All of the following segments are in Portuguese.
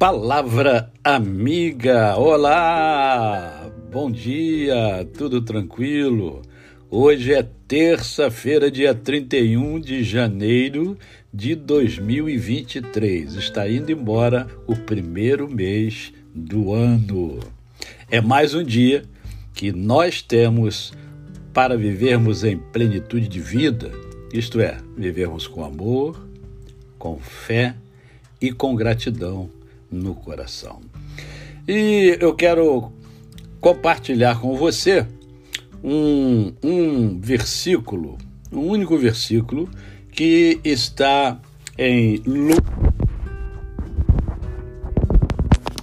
Palavra amiga, olá, bom dia, tudo tranquilo? Hoje é terça-feira, dia 31 de janeiro de 2023. Está indo embora o primeiro mês do ano. É mais um dia que nós temos para vivermos em plenitude de vida, isto é, vivermos com amor, com fé e com gratidão no coração. E eu quero compartilhar com você um, um versículo, um único versículo, que está em Lu...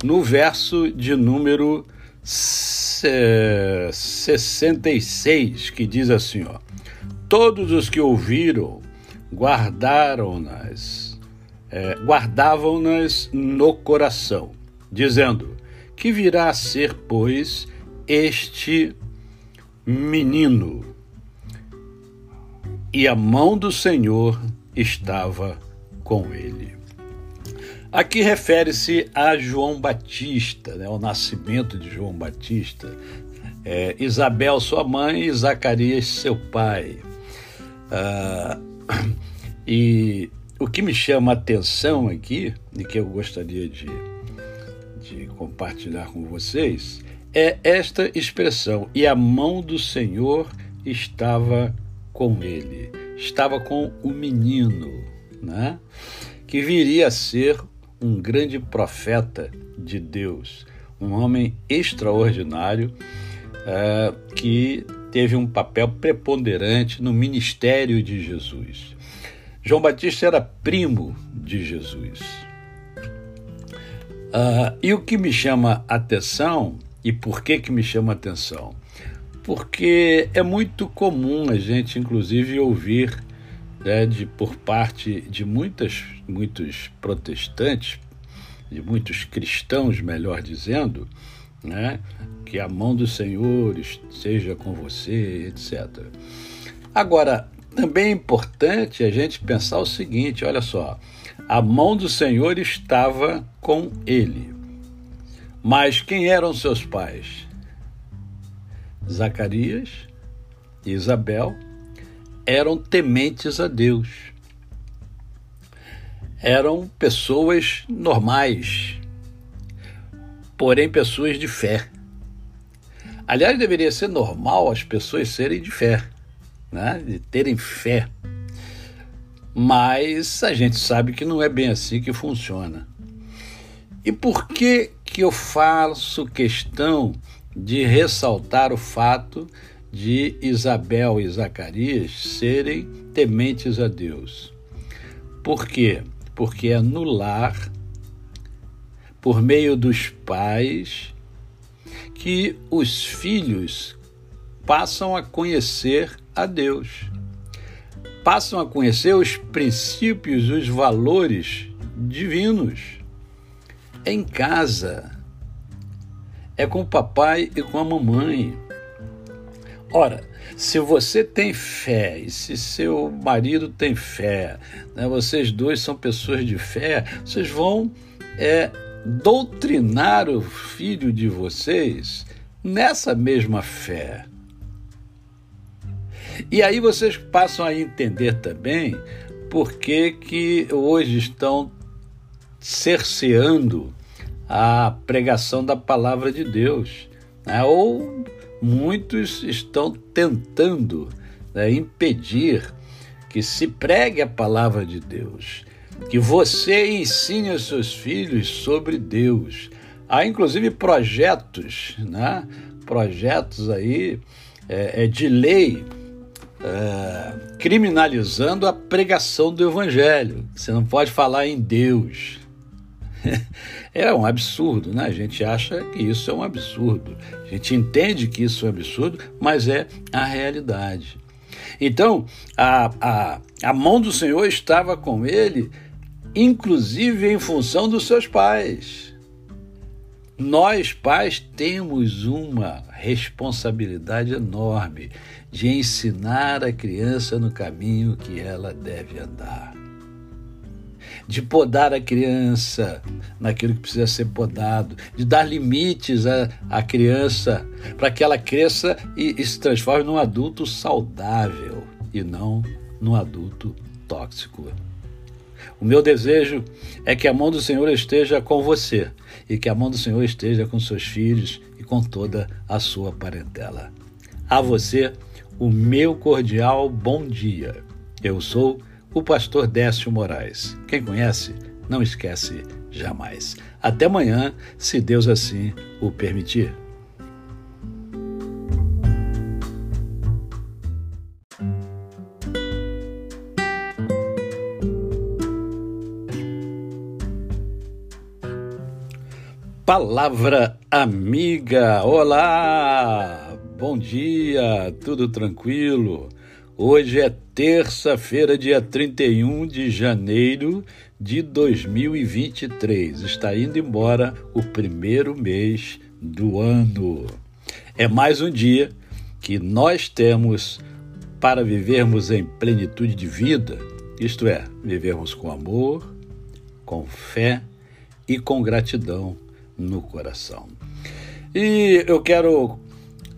no verso de número 66, que diz assim: ó, Todos os que ouviram guardaram-nas é, guardavam-nas no coração, dizendo: Que virá a ser, pois, este menino? E a mão do Senhor estava com ele. Aqui refere-se a João Batista, né, o nascimento de João Batista. É, Isabel, sua mãe, e Zacarias, seu pai. Ah, e o que me chama a atenção aqui, e que eu gostaria de, de compartilhar com vocês, é esta expressão: e a mão do Senhor estava com ele, estava com o menino, né? que viria a ser um grande profeta de Deus, um homem extraordinário é, que teve um papel preponderante no ministério de Jesus. João Batista era primo de Jesus. Uh, e o que me chama atenção, e por que, que me chama atenção? Porque é muito comum a gente, inclusive, ouvir né, de, por parte de muitas, muitos protestantes, de muitos cristãos, melhor dizendo, né, que a mão do Senhor seja com você, etc. Agora, também é importante a gente pensar o seguinte: olha só, a mão do Senhor estava com ele. Mas quem eram seus pais? Zacarias e Isabel eram tementes a Deus. Eram pessoas normais, porém pessoas de fé. Aliás, deveria ser normal as pessoas serem de fé né? de terem fé. Mas a gente sabe que não é bem assim que funciona. E por que, que eu faço questão de ressaltar o fato de Isabel e Zacarias serem tementes a Deus? Por quê? Porque é no lar, por meio dos pais, que os filhos passam a conhecer a Deus. Passam a conhecer os princípios, os valores divinos. Em casa. É com o papai e com a mamãe. Ora, se você tem fé e se seu marido tem fé, né, vocês dois são pessoas de fé, vocês vão é, doutrinar o filho de vocês nessa mesma fé. E aí vocês passam a entender também por que, que hoje estão cerceando a pregação da palavra de Deus. Né? Ou muitos estão tentando né, impedir que se pregue a palavra de Deus, que você ensine aos seus filhos sobre Deus. Há inclusive projetos, né? projetos aí é, é de lei é, criminalizando a pregação do evangelho. Você não pode falar em Deus. É um absurdo, né? A gente acha que isso é um absurdo. A gente entende que isso é um absurdo, mas é a realidade. Então, a, a, a mão do Senhor estava com ele, inclusive em função dos seus pais. Nós, pais, temos uma responsabilidade enorme de ensinar a criança no caminho que ela deve andar. de podar a criança naquilo que precisa ser podado, de dar limites à, à criança para que ela cresça e, e se transforme num adulto saudável e não num adulto tóxico. O meu desejo é que a mão do Senhor esteja com você e que a mão do Senhor esteja com seus filhos e com toda a sua parentela. A você, o meu cordial bom dia. Eu sou o pastor Décio Moraes. Quem conhece, não esquece jamais. Até amanhã, se Deus assim o permitir. Palavra amiga, olá, bom dia, tudo tranquilo? Hoje é terça-feira, dia 31 de janeiro de 2023. Está indo embora o primeiro mês do ano. É mais um dia que nós temos para vivermos em plenitude de vida, isto é, vivermos com amor, com fé e com gratidão no coração. E eu quero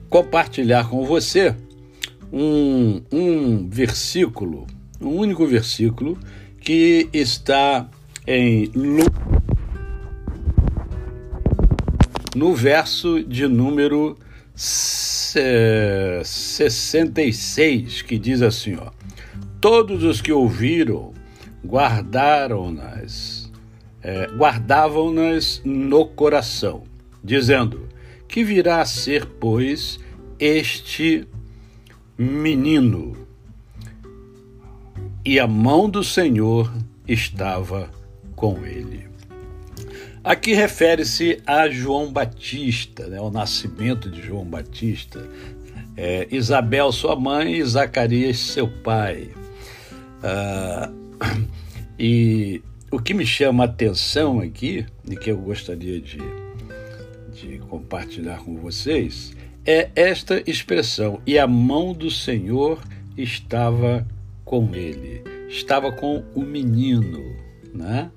compartilhar com você um, um versículo, um único versículo, que está em Lu... no verso de número 66, que diz assim: ó, Todos os que ouviram guardaram-nas é, guardavam-nas no coração, dizendo: Que virá a ser, pois, este menino? E a mão do Senhor estava com ele. Aqui refere-se a João Batista, né, o nascimento de João Batista. É, Isabel, sua mãe, e Zacarias, seu pai. Ah, e o que me chama a atenção aqui, e que eu gostaria de, de compartilhar com vocês, é esta expressão: e a mão do Senhor estava com ele, estava com o menino, né?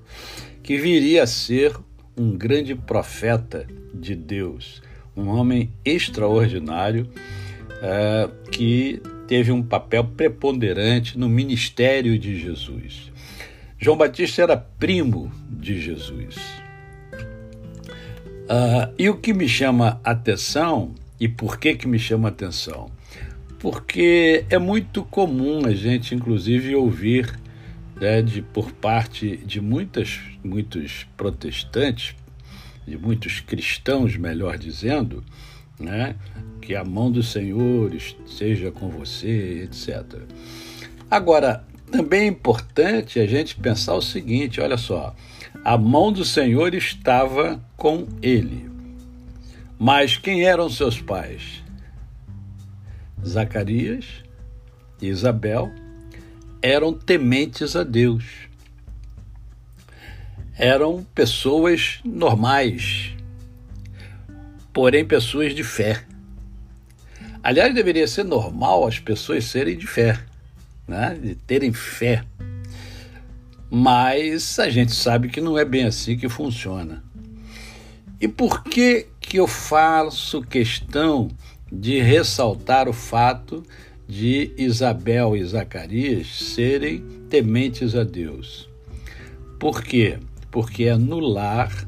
que viria a ser um grande profeta de Deus, um homem extraordinário é, que teve um papel preponderante no ministério de Jesus. João Batista era primo de Jesus. Uh, e o que me chama atenção, e por que, que me chama atenção? Porque é muito comum a gente, inclusive, ouvir né, de, por parte de muitas, muitos protestantes, de muitos cristãos, melhor dizendo, né, que a mão do Senhor seja com você, etc. Agora, também é importante a gente pensar o seguinte: olha só, a mão do Senhor estava com ele. Mas quem eram seus pais? Zacarias e Isabel eram tementes a Deus. Eram pessoas normais, porém pessoas de fé. Aliás, deveria ser normal as pessoas serem de fé né? de terem fé. Mas a gente sabe que não é bem assim que funciona. E por que, que eu faço questão de ressaltar o fato de Isabel e Zacarias serem tementes a Deus? Por quê? Porque é no lar,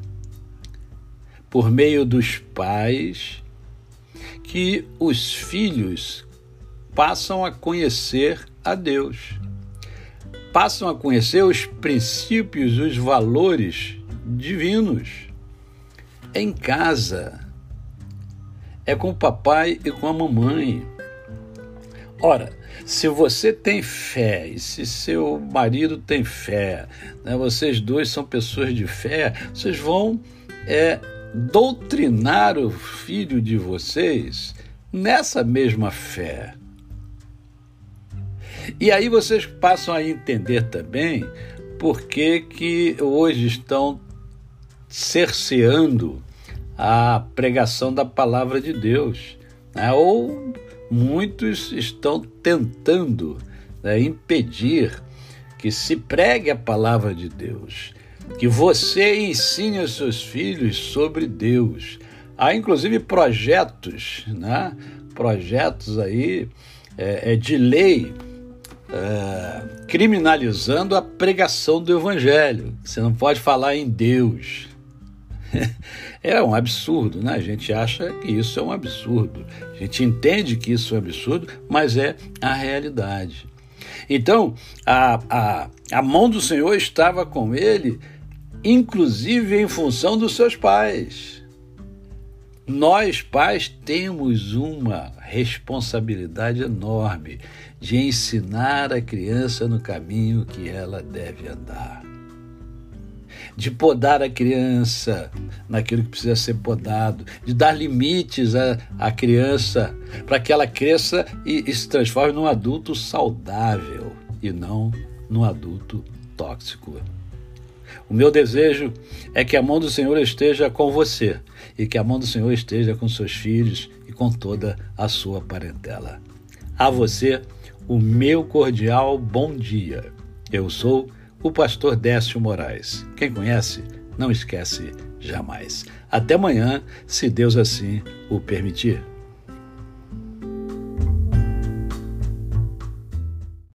por meio dos pais, que os filhos passam a conhecer a Deus. Passam a conhecer os princípios, os valores divinos. Em casa. É com o papai e com a mamãe. Ora, se você tem fé e se seu marido tem fé, né, vocês dois são pessoas de fé, vocês vão é, doutrinar o filho de vocês nessa mesma fé. E aí vocês passam a entender também por que, que hoje estão cerceando a pregação da palavra de Deus. Né? Ou muitos estão tentando né, impedir que se pregue a palavra de Deus, que você ensine os seus filhos sobre Deus. Há inclusive projetos, né? projetos aí é, é de lei é, criminalizando a pregação do evangelho. Você não pode falar em Deus. É um absurdo, né? A gente acha que isso é um absurdo. A gente entende que isso é um absurdo, mas é a realidade. Então, a, a, a mão do Senhor estava com ele, inclusive em função dos seus pais. Nós, pais, temos uma responsabilidade enorme de ensinar a criança no caminho que ela deve andar. De podar a criança naquilo que precisa ser podado, de dar limites à, à criança para que ela cresça e, e se transforme num adulto saudável e não num adulto tóxico. O meu desejo é que a mão do Senhor esteja com você e que a mão do Senhor esteja com seus filhos e com toda a sua parentela. A você, o meu cordial bom dia. Eu sou o pastor Décio Moraes. Quem conhece, não esquece jamais. Até amanhã, se Deus assim o permitir.